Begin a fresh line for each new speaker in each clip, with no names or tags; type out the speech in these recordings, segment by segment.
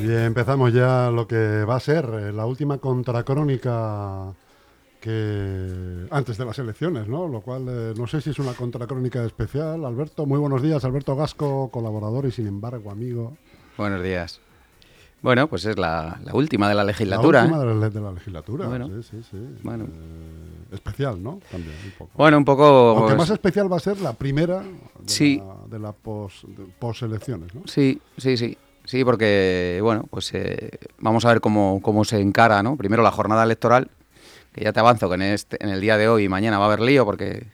Y empezamos ya lo que va a ser eh, la última contracrónica que antes de las elecciones, ¿no? Lo cual eh, no sé si es una contracrónica especial. Alberto, muy buenos días. Alberto Gasco, colaborador y sin embargo amigo.
Buenos días. Bueno, pues es la, última de la legislatura.
La última de, la, legislatura. Bueno, sí, sí, sí. Bueno. Eh, especial, ¿no?
También, un poco. Bueno, un poco.
Aunque más especial va a ser la primera de sí. la, de la post-elecciones, ¿no?
Sí, sí, sí. Sí, porque, bueno, pues eh, vamos a ver cómo, cómo se encara, ¿no? Primero la jornada electoral, que ya te avanzo que en, este, en el día de hoy y mañana va a haber lío porque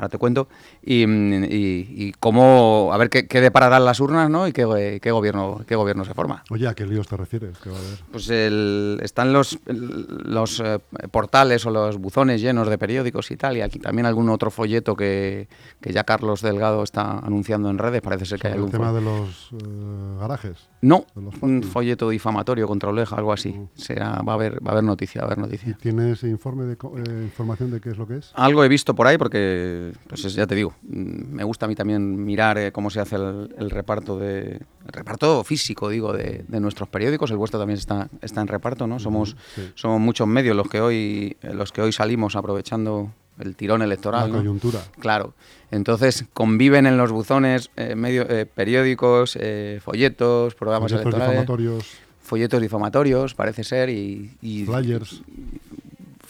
ahora te cuento, y, cómo, a ver qué, qué, depararán las urnas, ¿no? Y qué, gobierno qué gobierno se forma.
Oye, ¿a qué líos te refieres? ¿Qué va a haber?
Pues están los, los eh, portales o los buzones llenos de periódicos y tal, y aquí también algún otro folleto que, ya Carlos Delgado está anunciando en redes, parece ser que hay algún...
¿El tema de los eh, garajes?
No, un folleto difamatorio contra Oleja, algo así. Uh. Será, va, a haber, va a haber noticia, va a haber noticia.
¿Tienes informe de, eh, información de qué es lo que es?
Algo he visto por ahí porque pues ya te digo, mm, me gusta a mí también mirar eh, cómo se hace el, reparto de el reparto físico, digo, de, nuestros periódicos. El vuestro también está, está en reparto, ¿no? Somos, somos muchos medios los que hoy eh, los que hoy salimos aprovechando el tirón electoral.
La coyuntura.
Claro. Entonces conviven en los buzones eh, medio, periódicos, folletos, programas
folletos
electorales.
Difamatorios.
Folletos difamatorios, parece ser, y, y
flyers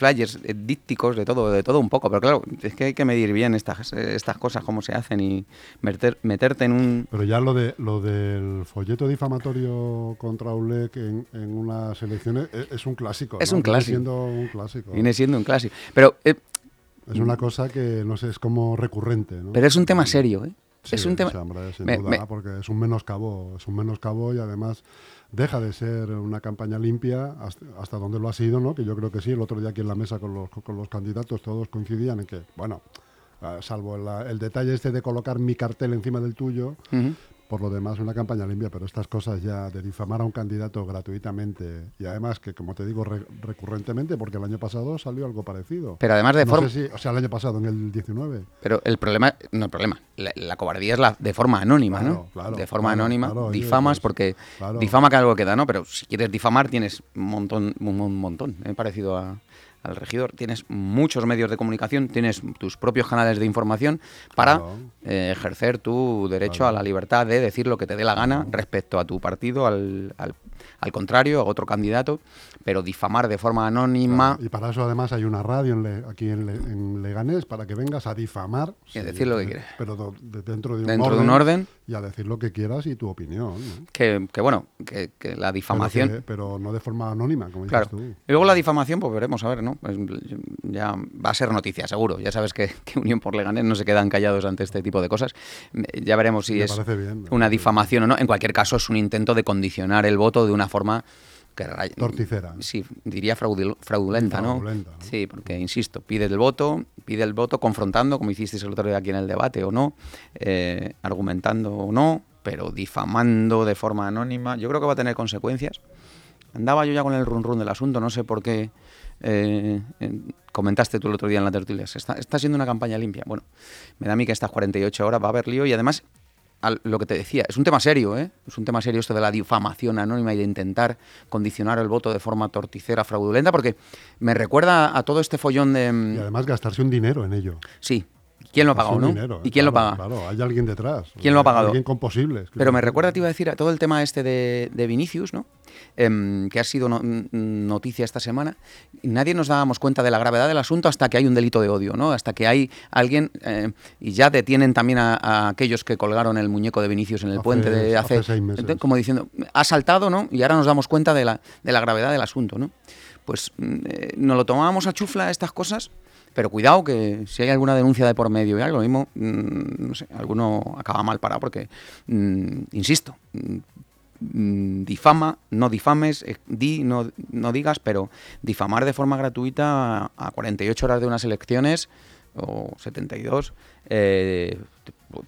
flyers eh, dípticos, de todo, de todo un poco. Pero claro, es que hay que medir bien estas, estas cosas, cómo se hacen y meter, meterte en un...
Pero ya lo, de, lo del folleto difamatorio contra ULEC en, en unas elecciones e, es, un clásico.
Es un clásico.
Viene siendo un clásico.
Viene siendo un clásico. Pero... Eh,
es una cosa que, no sé, es como recurrente. ¿no?
Pero es un tema serio, ¿eh?
es un tema... sin duda, porque es un menoscabo, es un menoscabo y además deja de ser una campaña limpia hasta, donde lo ha sido, ¿no? Que yo creo que sí. El otro día aquí en la mesa con los, con los candidatos todos coincidían en que, bueno, ah, salvo el detalle este de colocar mi cartel encima del tuyo, por lo demás, una campaña limpia, pero estas cosas ya de difamar a un candidato gratuitamente y además que, como te digo, recurrentemente, porque el año pasado salió algo parecido.
Pero además de forma...
o sea, el año pasado, en el 19.
Pero el problema, no el problema, la, cobardía es la de forma anónima, ¿no?
Claro,
de forma anónima, difamas
pues,
porque difama que algo queda, ¿no? Pero si quieres difamar tienes un montón, un, montón, he parecido a al regidor, tienes muchos medios de comunicación, tienes tus propios canales de información para eh, ejercer tu derecho a la libertad de decir lo que te dé la gana respecto a tu partido, al, al, al contrario, a otro candidato, pero difamar de forma anónima.
Y para eso además hay una radio aquí en, Leganés para que vengas a difamar.
Y decir lo que quieres.
Pero dentro, de un,
dentro
orden,
de un orden.
Y a decir lo que quieras y tu opinión.
Que, bueno, que, la difamación.
Pero, no de forma anónima, como dices tú. Y
luego la difamación, pues veremos, a ver, ¿no? Pues ya va a ser noticia, seguro. Ya sabes que, Unión por Leganés no se quedan callados ante este tipo de cosas. Ya veremos si es una difamación o no. En cualquier caso, es un intento de condicionar el voto de una forma que
torticera.
Sí, diría fraudulenta, ¿no? Sí, porque insisto, pide el voto, pide el voto confrontando, como hicisteis el otro día aquí en el debate o no, eh, argumentando o no, pero difamando de forma anónima. Yo creo que va a tener consecuencias. Andaba yo ya con el run run del asunto, no sé por qué eh, comentaste tú el otro día en la tertulia. Está, está siendo una campaña limpia. Bueno, me da a mí que estas 48 horas va a haber lío y además lo que te decía, es un tema serio, ¿eh? Es un tema serio esto de la difamación anónima y de intentar condicionar el voto de forma torticera, fraudulenta, porque me recuerda a todo este follón de...
Mm, y además gastarse un dinero en ello.
Sí, ¿Quién lo ha pagado, no? ¿Y quién lo paga?
Claro, hay alguien detrás.
¿Quién lo ha pagado?
Alguien con posibles.
Pero me recuerda, te iba a decir, a todo el tema este de, Vinicius, ¿no? Em, que ha sido noticia esta semana. Nadie nos dábamos cuenta de la gravedad del asunto hasta que hay un delito de odio, ¿no? Hasta que hay alguien, eh, y ya detienen también a, aquellos que colgaron el muñeco de Vinicius en el puente de
hace, seis meses.
Como diciendo, ha saltado, ¿no? Y ahora nos damos cuenta de la, de la gravedad del asunto, ¿no? Pues mm, eh, nos lo tomábamos a chufla estas cosas pero cuidado que si hay alguna denuncia de por medio y algo, mismo, mm, no sé, alguno acaba mal parado porque, mm, insisto, difama, no difames, eh, di, no, no digas, pero difamar de forma gratuita a 48 horas de unas elecciones o 72, eh,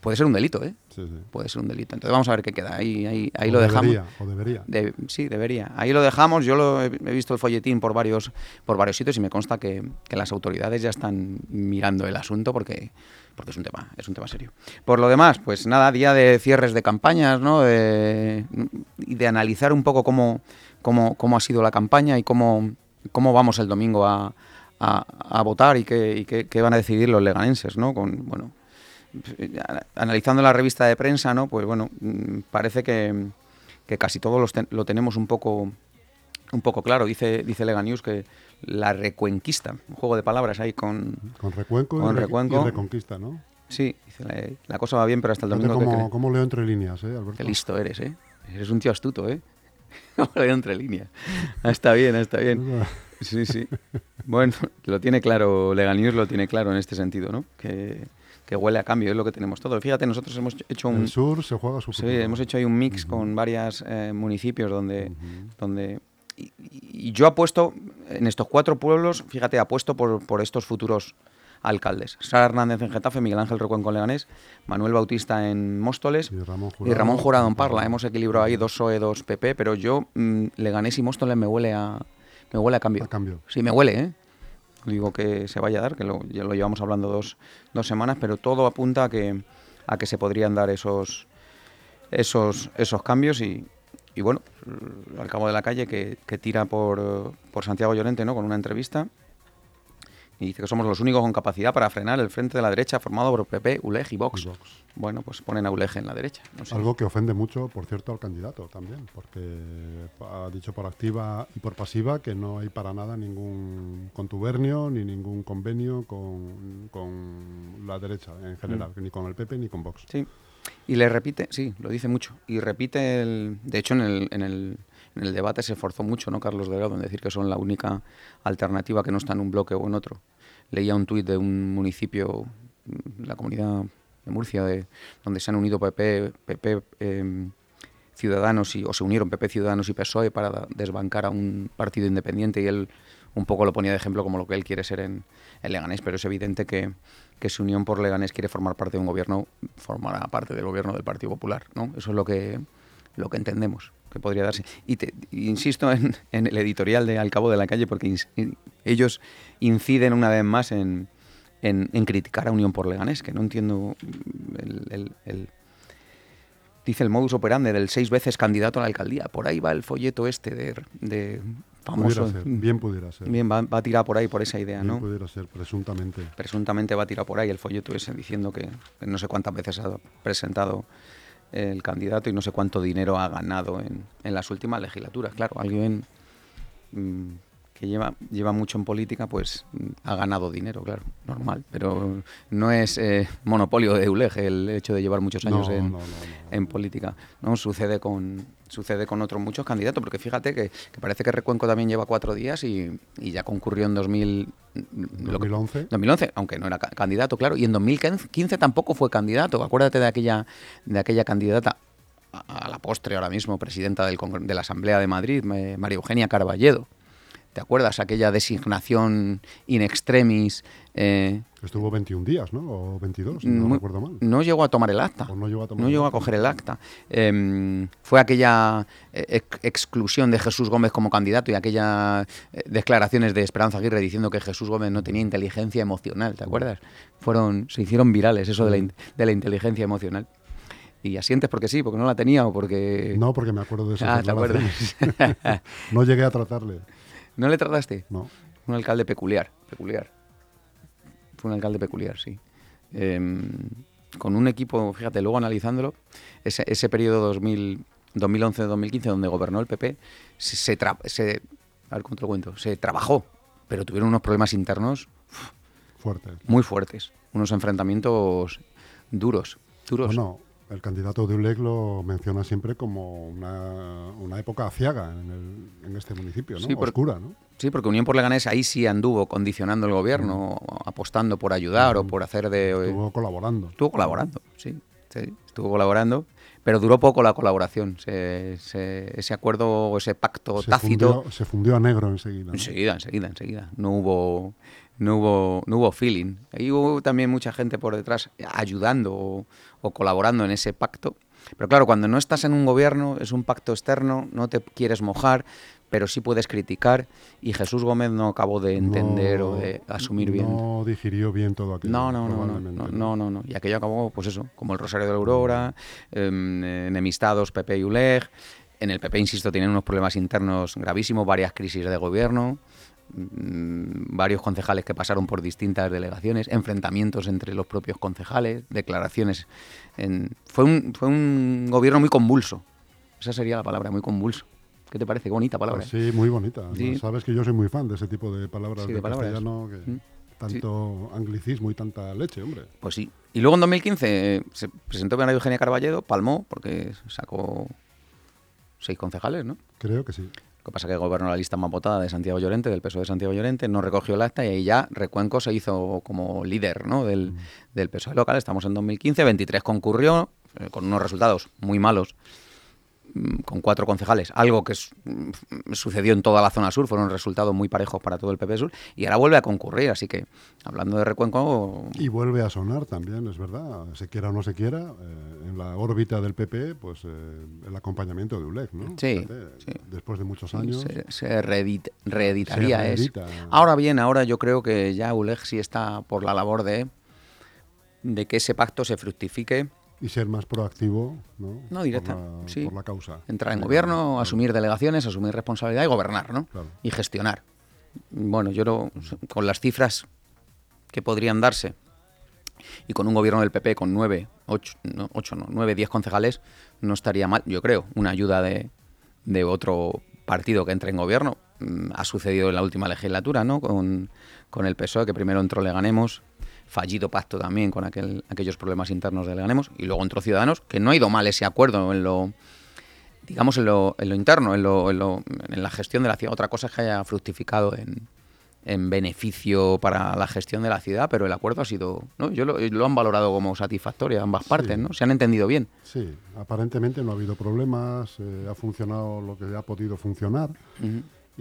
puede ser un delito, ¿eh? Sí, sí. Puede ser un delito. Entonces vamos a ver qué queda. Ahí, ahí, ahí lo dejamos.
O debería.
sí, debería. Ahí lo dejamos. Yo lo he, visto el folletín por varios, por varios sitios y me consta que, que, las autoridades ya están mirando el asunto porque, porque es un tema, es un tema serio. Por lo demás, pues nada, día de cierres de campañas, ¿no? De, de analizar un poco cómo, cómo, cómo ha sido la campaña y cómo, cómo vamos el domingo a a, votar y qué, van a decidir los leganenses, ¿no? Con, bueno, analizando la revista de prensa, ¿no? Pues bueno, mm, parece que, casi todo lo tenemos un poco un poco claro. Dice, dice Lega News que la recuenquista, un juego de palabras ahí con...
Con recuenco, y, reconquista, ¿no?
Sí, dice, la, cosa va bien, pero hasta el domingo...
Como, como leo entre líneas, ¿eh, Alberto?
Qué listo eres, ¿eh? Eres un tío astuto, ¿eh? leo entre líneas. Está bien, está bien. Sí, sí. Bueno, lo tiene claro, Legal News lo tiene claro en este sentido, ¿no? Que, huele a cambio, es lo que tenemos todo. Fíjate, nosotros hemos hecho un...
El sur se juega su
Sí, hemos hecho ahí un mix con varios eh, municipios donde... donde y, yo apuesto, en estos cuatro pueblos, fíjate, apuesto por, por estos futuros alcaldes. Sara Hernández en Getafe, Miguel Ángel Recuenco en Leganés, Manuel Bautista en Móstoles y Ramón Jurado, en Parla. Hemos equilibrado ahí dos SOE, dos PP, pero yo mm, Leganés y Móstoles me huele a, me huele a cambio.
cambio.
Sí, me huele, ¿eh? Digo que se vaya a dar, que lo, lo llevamos hablando dos, dos semanas, pero todo apunta a que, a que se podrían dar esos, esos, esos cambios y, y bueno, al cabo de la calle que, que tira por, por Santiago Llorente ¿no? con una entrevista y dice que somos los únicos con capacidad para frenar el frente de la derecha formado por PP, ULEG y Vox. Bueno, pues ponen a ULEG en la derecha.
Algo que ofende mucho, por cierto, al candidato también, porque ha dicho por activa y por pasiva que no hay para nada ningún contubernio ni ningún convenio con, la derecha en general, mm. ni con el PP ni con Vox.
Sí, y le repite, sí, lo dice mucho, y repite, el, de hecho, en el, en el en el debate se esforzó mucho, ¿no, Carlos Delgado, en decir que son la única alternativa que no está en un bloque o en otro leía un tuit de un municipio, mm, la comunidad de Murcia, de, donde se han unido PP, em, Ciudadanos y, o se unieron PP Ciudadanos y PSOE para desbancar a un partido independiente y él un poco lo ponía de ejemplo como lo que él quiere ser en, en Leganés, pero es evidente que, que su unión por Leganés quiere formar parte de un gobierno, formará parte del gobierno del Partido Popular, ¿no? Eso es lo que, lo que entendemos que podría darse. Y te, insisto en, el editorial de Al Cabo de la Calle porque ellos inciden una vez más en, en, criticar a Unión por Leganés, que no entiendo el, dice el modus operandi del seis veces candidato a la alcaldía. Por ahí va el folleto este de, de famoso.
bien pudiera ser.
Bien, va, a tirar por ahí por esa idea,
bien
¿no?
pudiera ser, presuntamente.
Presuntamente va a tirar por ahí el folleto ese diciendo que no sé cuántas veces ha presentado el candidato y no sé cuánto dinero ha ganado en, en las últimas legislaturas. Claro, alguien mm, que lleva, lleva mucho en política, pues mm, ha ganado dinero, claro, normal. Pero no es eh, monopolio de ULEG el hecho de llevar muchos años en, en, política. ¿no? Sucede con, sucede con otros muchos candidatos, porque fíjate que, parece que Recuenco también lleva cuatro días y, y ya concurrió en 2000,
2011.
2011, aunque no era candidato, claro, y en 2015 tampoco fue candidato. Acuérdate de aquella, de aquella candidata a la postre ahora mismo, presidenta del, de la Asamblea de Madrid, María Eugenia Carballedo. ¿Te acuerdas? Aquella designación in extremis. Eh,
Estuvo 21 días, ¿no? O 22, no recuerdo mal.
No llegó a tomar el acta.
no llegó a,
no llegó a coger el acta. Em, fue aquella eh, exclusión de Jesús Gómez como candidato y aquellas eh, declaraciones de Esperanza Aguirre diciendo que Jesús Gómez no tenía inteligencia emocional, ¿te acuerdas? Fueron, se hicieron virales eso de la, de la inteligencia emocional. Y asientes porque sí, porque no la tenía o porque...
No, porque me acuerdo de eso.
Ah, ¿te acuerdas?
no llegué a tratarle.
¿No le trataste?
No.
Un alcalde peculiar, peculiar. Fue un alcalde peculiar, sí. Em, con un equipo, fíjate, luego analizándolo, ese, ese periodo 2011-2015 donde gobernó el PP, se, se, se, a ver, cuento, se trabajó, pero tuvieron unos problemas internos
fuertes.
muy fuertes, unos enfrentamientos duros, duros.
No, el candidato de ULEG lo menciona siempre como una, una época aciaga en, el, en, este municipio, ¿no? Oscura, ¿no?
Sí, porque Unión por Leganés ahí sí anduvo condicionando el gobierno, apostando por ayudar o por hacer de...
Estuvo colaborando.
Estuvo colaborando, sí. sí, estuvo colaborando, pero duró poco la colaboración. ese acuerdo o ese pacto tácito.
se fundió a negro enseguida.
Enseguida, enseguida, enseguida. No hubo, no hubo, no hubo feeling. Ahí hubo también mucha gente por detrás ayudando o colaborando en ese pacto. Pero claro, cuando no estás en un gobierno, es un pacto externo, no te quieres mojar, pero sí puedes criticar y Jesús Gómez no acabó de entender o de asumir bien.
No digirió bien todo aquello.
No, no, no, no, no, no, Y aquello acabó, pues eso, como el Rosario de la Aurora, em, enemistados PP y ULEG. En el PP, insisto, tienen unos problemas internos gravísimos, varias crisis de gobierno. Mm, varios concejales que pasaron por distintas delegaciones, enfrentamientos entre los propios concejales, declaraciones. Fue, un, fue un gobierno muy convulso. Esa sería la palabra, muy convulso. ¿Qué te parece? bonita palabra.
sí, muy bonita. Sabes que yo soy muy fan de ese tipo de palabras de, castellano, que mm. tanto anglicismo y tanta leche, hombre.
Pues sí. Y luego en 2015 eh, se presentó María Eugenia Carballedo, palmó, porque sacó seis concejales, ¿no?
Creo que sí.
Lo que pasa es que gobernó la lista más votada de Santiago Llorente, del peso de Santiago Llorente, no recogió el acta y ahí ya Recuenco se hizo como líder ¿no? del, mm. del PSOE local. Estamos en 2015, 23 concurrió, eh, con unos resultados muy malos con cuatro concejales, algo que mm, sucedió en toda la zona sur, fueron resultados muy parejos para todo el PP Sur, y ahora vuelve a concurrir, así que hablando de Recuenco...
Y vuelve a sonar también, es verdad, se quiera o no se quiera, eh, en la órbita del PP, pues eh, el acompañamiento de ULEG, ¿no?
Sí,
Después de muchos años...
Se, reeditaría eso. Ahora bien, ahora yo creo que ya ULEG sí está por la labor de, de que ese pacto se fructifique
y ser más proactivo ¿no?
No, directa,
por la,
sí.
por la causa.
Entrar en gobierno, asumir delegaciones, asumir responsabilidad y gobernar, ¿no? Y gestionar. Bueno, yo no, con las cifras que podrían darse y con un gobierno del PP con nueve, ocho, no, ocho, no, nueve, diez concejales, no estaría mal, yo creo, una ayuda de, de otro partido que entre en gobierno. Mm, ha sucedido en la última legislatura, ¿no? Con, con el PSOE, que primero entró Leganemos fallido pacto también con aquel, aquellos problemas internos de Leganemos, y luego entró Ciudadanos, que no ha ido mal ese acuerdo en lo digamos en lo, en lo interno, en, lo, en, la gestión de la ciudad. Otra cosa es que haya fructificado en, en beneficio para la gestión de la ciudad, pero el acuerdo ha sido, ¿no? Yo lo, lo han valorado como satisfactorio ambas partes, ¿no? Se han entendido bien.
Sí, aparentemente no ha habido problemas, eh, ha funcionado lo que ha podido funcionar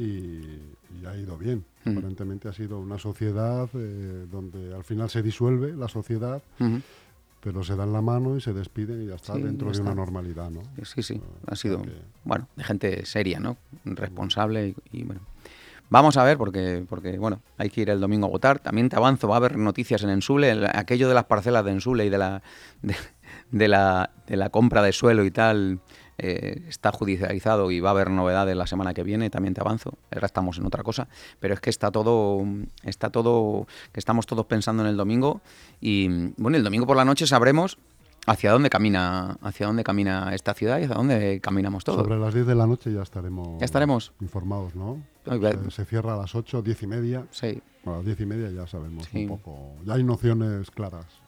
y, ha ido bien. Aparentemente ha sido una sociedad eh, donde al final se disuelve la sociedad, pero se dan la mano y se despiden y ya está dentro de una normalidad, ¿no?
Sí, sí, ha sido, bueno, de gente seria, ¿no? Responsable y, bueno. Vamos a ver, porque, porque bueno, hay que ir el domingo a votar. También te avanzo, va a haber noticias en Ensule, aquello de las parcelas de Ensule y de la, de la, de la compra de suelo y tal eh, está judicializado y va a haber novedades la semana que viene, también te avanzo, ahora estamos en otra cosa, pero es que está todo, está todo, que estamos todos pensando en el domingo y bueno, el domingo por la noche sabremos hacia dónde camina, hacia dónde camina esta ciudad y hacia dónde caminamos todos.
Sobre las 10 de la noche ya estaremos,
ya estaremos.
informados, ¿no? Se, cierra a las 8, 10 y media.
Sí.
a las 10 y media ya sabemos un poco, ya hay nociones claras.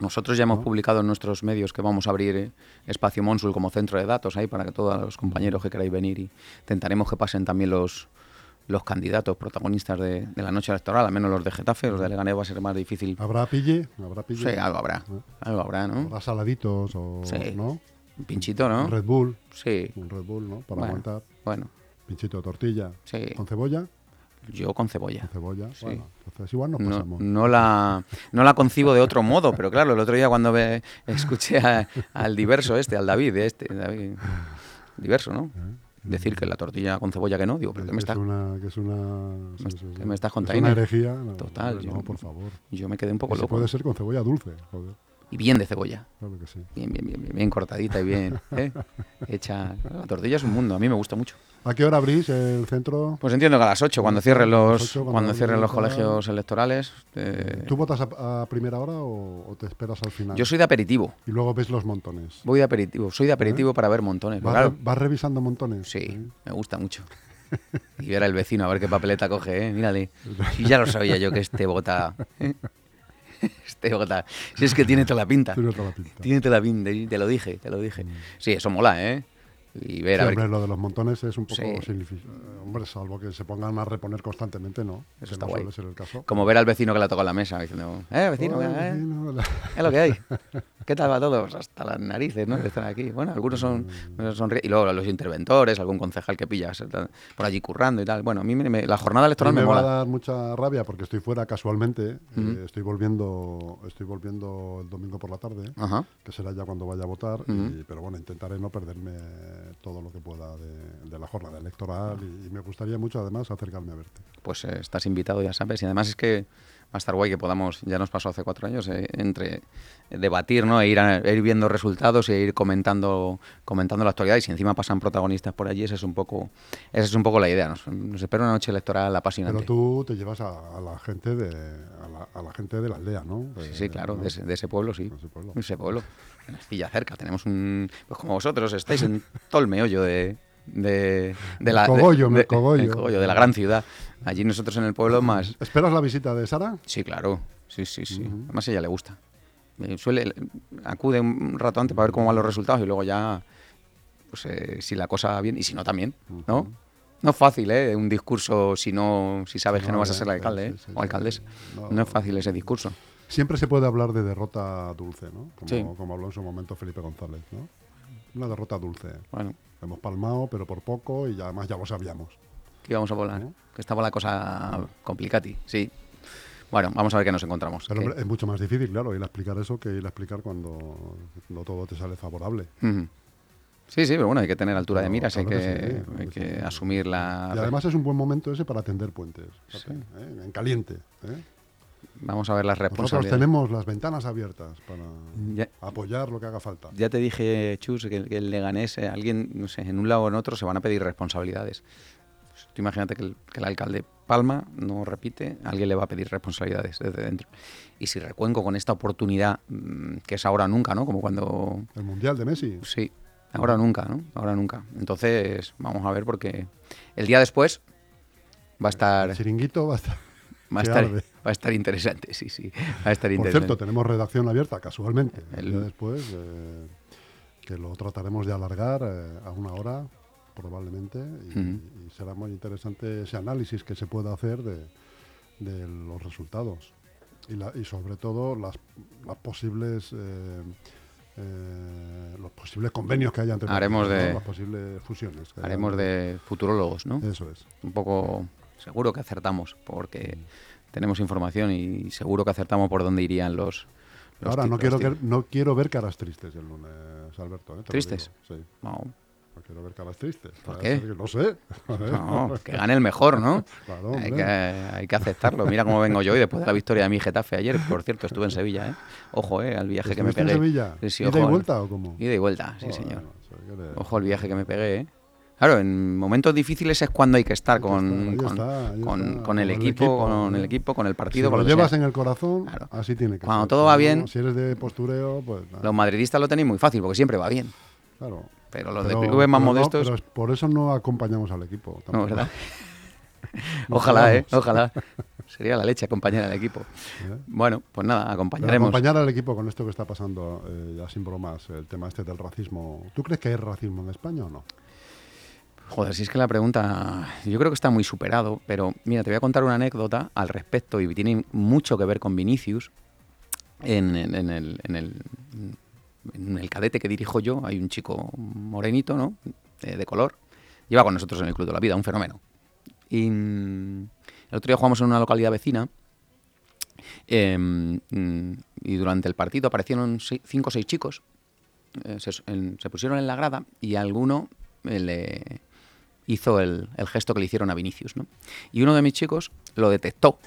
Nosotros ya hemos publicado en nuestros medios que vamos a abrir eh, Espacio Monsul como centro de datos ahí para que todos los compañeros que queráis venir y intentaremos que pasen también los, los candidatos protagonistas de, la noche electoral, al menos los de Getafe, los de Leganés va a ser más difícil.
¿Habrá pille? ¿Habrá pille?
Sí, algo habrá. Algo habrá, ¿no?
Habrá saladitos o, ¿no?
Un pinchito, ¿no?
Un Red Bull.
Sí.
Un Red Bull, ¿no? Para aguantar.
Bueno.
Pinchito de tortilla.
Sí.
¿Con cebolla?
Yo con cebolla.
Con cebolla, bueno, entonces igual no pasamos.
No, la, no la concibo de otro modo, pero claro, el otro día cuando ve, escuché al diverso este, al David, de este, David, diverso, ¿no? Eh, Decir que la tortilla con cebolla que no, digo, pero ¿qué me estás...
Que es una...
¿Qué me estás contando?
una herejía.
Total.
no, por favor.
Yo me quedé un poco loco.
puede ser con cebolla dulce, joder.
Y bien de cebolla.
Claro que sí.
Bien, bien, bien, bien, cortadita y bien ¿eh? hecha. La tortilla es un mundo, a mí me gusta mucho.
¿A qué hora abrís el centro?
Pues entiendo que a las 8, cuando cierren los, cuando, cierren los colegios electorales.
Eh, ¿Tú votas a, primera hora o, te esperas al final?
Yo soy de aperitivo.
Y luego ves los montones.
Voy de aperitivo, soy de aperitivo ¿Eh? para ver montones.
¿Vas, revisando montones?
Sí, me gusta mucho. y ver al vecino a ver qué papeleta coge, ¿eh? Mírale. Y ya lo sabía yo que este vota. Este vota. Si es que tiene toda la pinta.
Tiene toda la pinta.
Tiene toda la pinta, te lo dije, te lo dije. Mm. Sí, eso mola, ¿eh? Y ver a
ver. lo de los montones es un poco Hombre, salvo que se pongan a reponer constantemente, no.
Eso está guay. Ser el caso. Como ver al vecino que le toca la mesa diciendo, eh, vecino, eh, es lo que hay. ¿Qué tal va todo? Pues hasta las narices, ¿no? Que están aquí. Bueno, algunos son, mm. son y luego los interventores, algún concejal que pillas por allí currando y tal. Bueno, a mí la jornada electoral me, me
va a dar mucha rabia porque estoy fuera casualmente. Eh, estoy volviendo estoy volviendo el domingo por la tarde, que será ya cuando vaya a votar. pero bueno, intentaré no perderme todo lo que pueda de, la jornada electoral y, me gustaría mucho además acercarme a verte.
Pues eh, estás invitado, ya sabes. Y además es que a estar guay que podamos, ya nos pasó hace cuatro años, eh, entre debatir, ¿no? E ir, ir viendo resultados e ir comentando, comentando la actualidad. Y si encima pasan protagonistas por allí, esa es un poco, esa es un poco la idea. Nos, nos espera una noche electoral apasionante.
Pero tú te llevas a, la gente de a la, gente de la aldea, ¿no?
sí, sí, claro, De, ese, pueblo, sí. De ese pueblo. ese pueblo. En Estilla cerca. Tenemos un. Pues como vosotros estáis en todo el meollo de, de, de la.
Cogollo,
de,
cogollo.
de la gran ciudad. Allí nosotros en el pueblo más.
¿Esperas la visita de Sara?
Sí, claro. Sí, sí, sí. Además a ella le gusta. Eh, suele, acude un rato antes para ver cómo van los resultados y luego ya, pues eh, si la cosa va bien y si no también, ¿no? No es fácil, ¿eh? Un discurso si no, si sabes que no vas a ser alcalde ¿eh? o alcaldesa. No, es fácil ese discurso.
Siempre se puede hablar de derrota dulce, ¿no? Como, como habló en su momento Felipe González, ¿no? Una derrota dulce. Bueno. Hemos palmado, pero por poco y además ya lo sabíamos
que íbamos a volar. Que estaba la cosa complicati, sí. Bueno, vamos a ver qué nos encontramos.
Pero es mucho más difícil, claro, ir a explicar eso que ir a explicar cuando no todo te sale favorable.
Sí, sí, pero bueno, hay que tener altura de miras, hay que, hay que asumir la...
Y además es un buen momento ese para atender puentes, ¿eh? en caliente. ¿eh?
Vamos a ver las.
Nosotros tenemos las ventanas abiertas para apoyar lo que haga falta.
Ya te dije, Chus, que, el Leganés, eh, alguien, no sé, en un lado o en otro se van a pedir responsabilidades. Tú imagínate que el, que alcalde Palma no repite, alguien le va a pedir responsabilidades desde dentro. Y si recuenco con esta oportunidad, mm, que es ahora nunca, ¿no? Como cuando...
El Mundial de Messi.
Sí, ahora nunca, ¿no? Ahora nunca. Entonces, vamos a ver porque el día después va a estar...
El chiringuito va a estar...
Va a, estar, va a estar interesante, sí, sí. Va a estar
Por
interesante.
cierto, tenemos redacción abierta casualmente. El, día después, eh, que lo trataremos de alargar eh, a una hora probablemente, y, será muy interesante ese análisis que se pueda hacer de, los resultados. Y, y, sobre todo las, las posibles eh, eh, los posibles convenios que haya entre
haremos de
las posibles fusiones
haremos de futurólogos no
eso es.
Un poco seguro que acertamos porque tenemos información y seguro que acertamos por dónde irían los,
ahora no quiero no quiero ver caras tristes el lunes Alberto ¿eh?
tristes
sí
no
no quiero ver caras tristes.
¿Por qué?
no sé.
No, que gane el mejor, ¿no? Claro, hay, que, hay, que, aceptarlo. Mira cómo vengo yo hoy después de la victoria de mi Getafe ayer. Por cierto, estuve en Sevilla, ¿eh? Ojo, ¿eh? Al viaje que me pegué.
en Sevilla?
Sí,
¿Ida y vuelta o cómo?
Ida y vuelta, sí, señor. Ojo al viaje que me pegué, ¿eh? Claro, en momentos difíciles es cuando hay que estar con, con, el, equipo, con el equipo, con el partido.
Si lo, llevas en el corazón, así tiene que
Cuando todo va bien.
Si eres de postureo, pues.
Los madridistas lo tenéis muy fácil porque siempre va bien.
Claro.
Pero los de clubes más modestos.
pero por eso no acompañamos al equipo.
No, ¿verdad? ojalá, ¿eh? Ojalá. Sería la leche acompañar al equipo. ¿Eh? Bueno, pues nada, acompañaremos.
acompañar al equipo con esto que está pasando, eh, ya sin bromas, el tema este del racismo. ¿Tú crees que hay racismo en España o no?
Joder, si es que la pregunta, yo creo que está muy superado, pero mira, te voy a contar una anécdota al respecto y tiene mucho que ver con Vinicius. En, el, cadete que dirijo yo hay un chico morenito, ¿no? De, color. Lleva con nosotros en el Club de la Vida, un fenómeno. Y mm, el otro día jugamos en una localidad vecina em, mm, y durante el partido aparecieron cinco o seis chicos. Eh, se, pusieron en la grada y alguno eh, le hizo el, gesto que le hicieron a Vinicius. ¿no? Y uno de mis chicos lo detectó.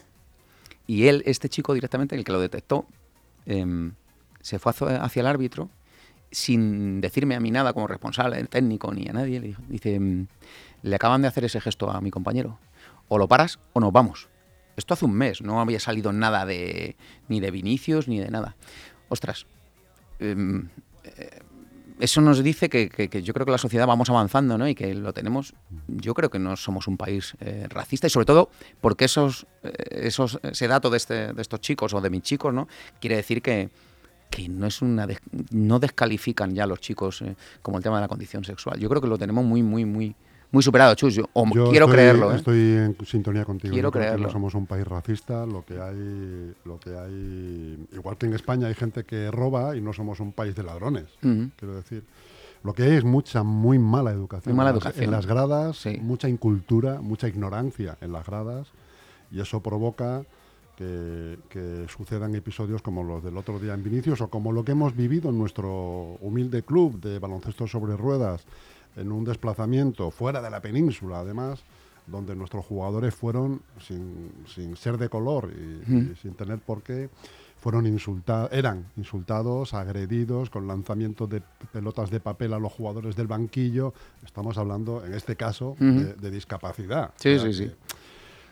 Y él, este chico directamente, el que lo detectó, em, se fue hacia el árbitro sin decirme a mí nada como responsable, técnico ni a nadie. Le dice, mm, le acaban de hacer ese gesto a mi compañero. O lo paras o nos vamos. Esto hace un mes, no había salido nada de ni de Vinicius ni de nada. Ostras, em, eh, eso nos dice que, yo creo que la sociedad vamos avanzando ¿no? y que lo tenemos. Yo creo que no somos un país eh, racista y sobre todo porque esos, eh, esos, ese dato de, este, de estos chicos o de mis chicos ¿no? quiere decir que, que no es una no descalifican ya los chicos eh, como el tema de la condición sexual. Yo creo que lo tenemos muy, muy, muy, muy superado, Chus. o quiero creerlo. ¿eh?
Estoy en sintonía contigo.
Quiero creerlo.
no somos un país racista. Lo que hay, lo que hay, igual que en España hay gente que roba y no somos un país de ladrones. Quiero decir. Lo que hay es mucha, muy mala educación.
mala educación.
en las gradas, mucha incultura, mucha ignorancia en las gradas. Y eso provoca que, sucedan episodios como los del otro día en Vinicius o como lo que hemos vivido en nuestro humilde club de baloncesto sobre ruedas, en un desplazamiento fuera de la península, además, donde nuestros jugadores fueron sin, ser de color y, sin tener por qué fueron insultados, eran insultados, agredidos con lanzamientos de pelotas de papel a los jugadores del banquillo. Estamos hablando, en este caso, de, discapacidad.
Sí, sí, sí.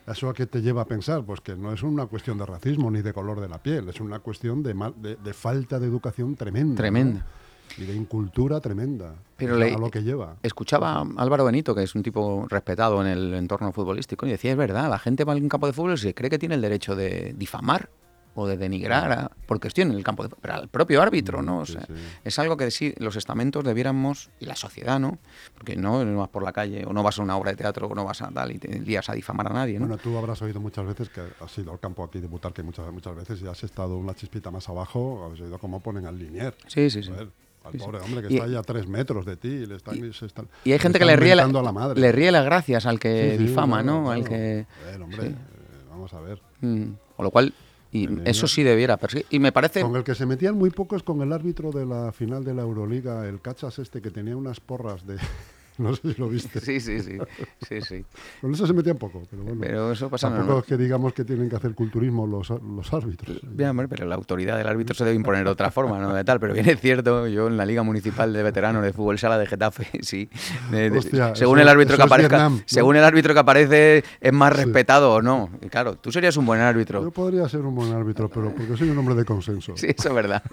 ¿Eso a qué te lleva a pensar? Pues que no es una cuestión de racismo ni de color de la piel, es una cuestión de, de, falta de educación tremenda.
Tremenda.
Y de incultura tremenda. Pero a lo que lleva.
Escuchaba a Álvaro Benito, que es un tipo respetado en el entorno futbolístico, y decía, es verdad, la gente va a un campo de fútbol y se cree que tiene el derecho de difamar o de denigrar a, por en el campo, de, pero al propio árbitro, ¿no? O sea, Es algo que sí, los estamentos debiéramos, y la sociedad, ¿no? Porque no, no, vas por la calle o no vas a una obra de teatro o no vas a tal y te lías a difamar a nadie, ¿no?
Bueno, tú habrás oído muchas veces que has ido al campo aquí de que muchas, muchas veces y has estado una chispita más abajo, has oído cómo ponen al linier.
Sí, sí, sí.
Al pobre hombre que está ahí a tres metros de ti y le están,
y, hay gente que le ríe, la, le ríe las gracias al que difama, ¿no? al que...
hombre, eh, vamos a ver.
Mm, con lo cual, y eso sí debiera perseguir. Y me parece.
Con el que se metían muy pocos con el árbitro de la final de la Euroliga, el Cachas este, que tenía unas porras de, No sé si lo viste.
Sí, sí, sí. sí, sí.
Con eso se metía un poco, pero bueno.
Pero eso pasa
Tampoco es que digamos que tienen que hacer culturismo los, los árbitros.
Bien, pero la autoridad del árbitro se debe imponer de otra forma, ¿no? De tal, pero bien es cierto, yo en la Liga Municipal de Veteranos de Fútbol Sala de Getafe, sí. según el árbitro que aparezca, según el árbitro que aparece, es más respetado o no. Y claro, tú serías un buen árbitro.
Yo podría ser un buen árbitro, pero porque soy un hombre de consenso.
Sí, eso es verdad.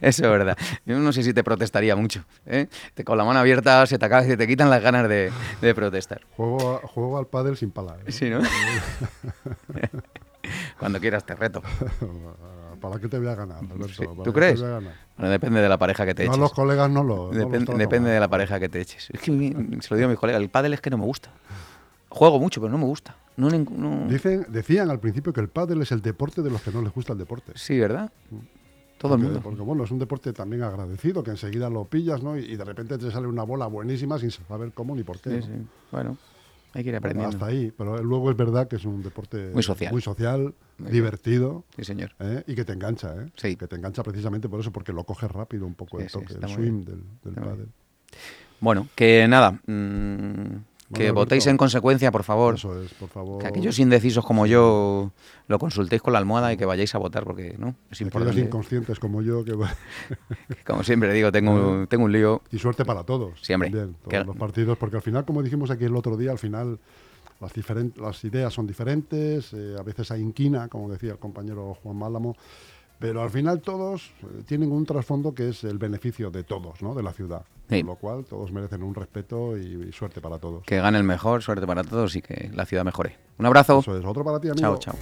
Eso es verdad. Yo no sé si te protestaría mucho. ¿eh? Te, con la mano abierta se te, acaba, se te quita las ganas de, protestar.
Juego, juego al pádel sin pala.
¿eh? Sí, ¿no? Cuando quieras te reto.
¿Para qué te voy a ganar,
¿Tú crees? Bueno, depende de la pareja que te eches.
No, los colegas no lo...
depende de la pareja que te eches. Es que se lo digo a mis colegas, el pádel es que no me gusta. Juego mucho, pero no me gusta. No,
Dicen, decían al principio que el pádel es el deporte de los que no les gusta el deporte.
Sí, ¿verdad? Mm. Todo
porque,
el mundo.
Porque bueno, es un deporte también agradecido, que enseguida lo pillas, ¿no? Y, de repente te sale una bola buenísima sin saber cómo ni por qué.
Sí, sí. Bueno, hay que ir aprendiendo.
hasta ahí, pero luego es verdad que es un deporte
muy social,
muy social divertido.
Sí, señor.
¿eh? Y que te engancha, ¿eh?
Sí.
Que te engancha precisamente por eso, porque lo coges rápido un poco el toque, el swing del, del pádel.
Bueno, que nada, mmm, que votéis en consecuencia, por favor.
Eso es, por favor.
Que aquellos indecisos como yo lo consultéis con la almohada y que vayáis a votar, porque no es importante.
Aquellos inconscientes como yo, que...
como siempre digo, tengo, tengo un lío.
Y suerte para todos.
Siempre.
todos los partidos, porque al final, como dijimos aquí el otro día, al final las, las ideas son diferentes, eh, a veces hay inquina, como decía el compañero Juan Málamo, pero al final todos eh, tienen un trasfondo que es el beneficio de todos, ¿no? De la ciudad. Con lo cual todos merecen un respeto y, suerte para todos.
Que gane el mejor, suerte para todos y que la ciudad mejore. Un abrazo.
Eso es, otro para ti, amigo.
Chao, chao.